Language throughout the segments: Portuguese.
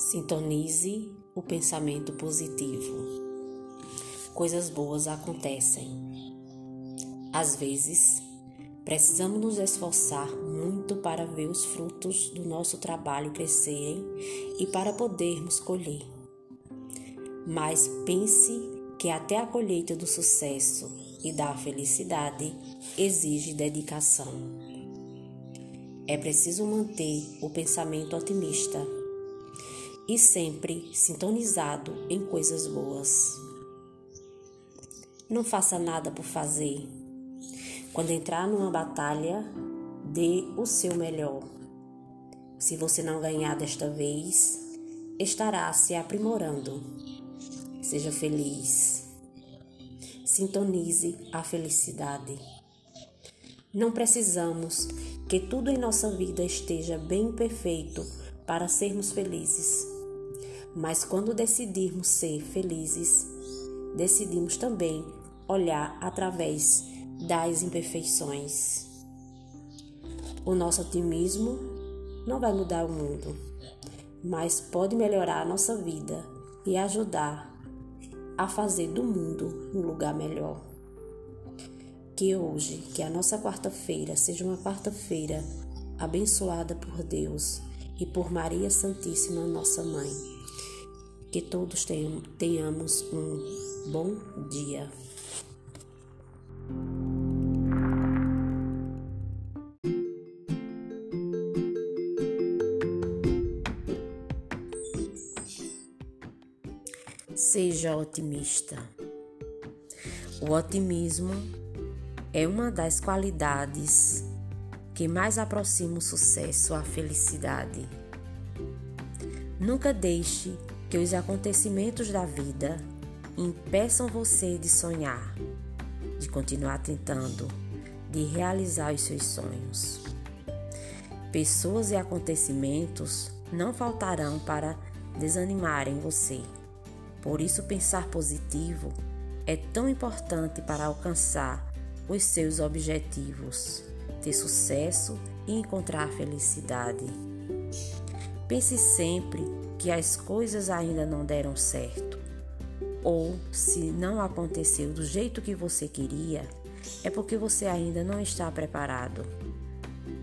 Sintonize o pensamento positivo. Coisas boas acontecem. Às vezes, precisamos nos esforçar muito para ver os frutos do nosso trabalho crescerem e para podermos colher. Mas pense que até a colheita do sucesso e da felicidade exige dedicação. É preciso manter o pensamento otimista e sempre sintonizado em coisas boas. Não faça nada por fazer. Quando entrar numa batalha, dê o seu melhor. Se você não ganhar desta vez, estará se aprimorando. Seja feliz. Sintonize a felicidade. Não precisamos que tudo em nossa vida esteja bem perfeito para sermos felizes. Mas quando decidirmos ser felizes, decidimos também olhar através das imperfeições. O nosso otimismo não vai mudar o mundo, mas pode melhorar a nossa vida e ajudar a fazer do mundo um lugar melhor. Que hoje, que a nossa quarta-feira seja uma quarta-feira abençoada por Deus e por Maria Santíssima, nossa mãe. Que todos tenhamos um bom dia. Seja otimista. O otimismo é uma das qualidades que mais aproxima o sucesso à felicidade. Nunca deixe que os acontecimentos da vida impeçam você de sonhar, de continuar tentando, de realizar os seus sonhos. Pessoas e acontecimentos não faltarão para desanimarem você. Por isso, pensar positivo é tão importante para alcançar os seus objetivos ter sucesso e encontrar felicidade. Pense sempre que as coisas ainda não deram certo, ou se não aconteceu do jeito que você queria, é porque você ainda não está preparado.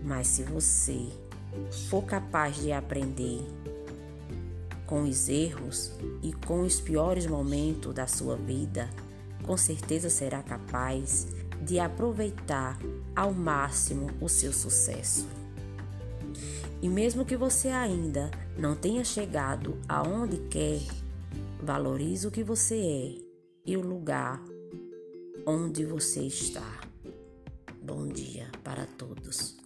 Mas se você for capaz de aprender com os erros e com os piores momentos da sua vida, com certeza será capaz de aproveitar ao máximo o seu sucesso. E mesmo que você ainda não tenha chegado aonde quer, valorize o que você é e o lugar onde você está. Bom dia para todos.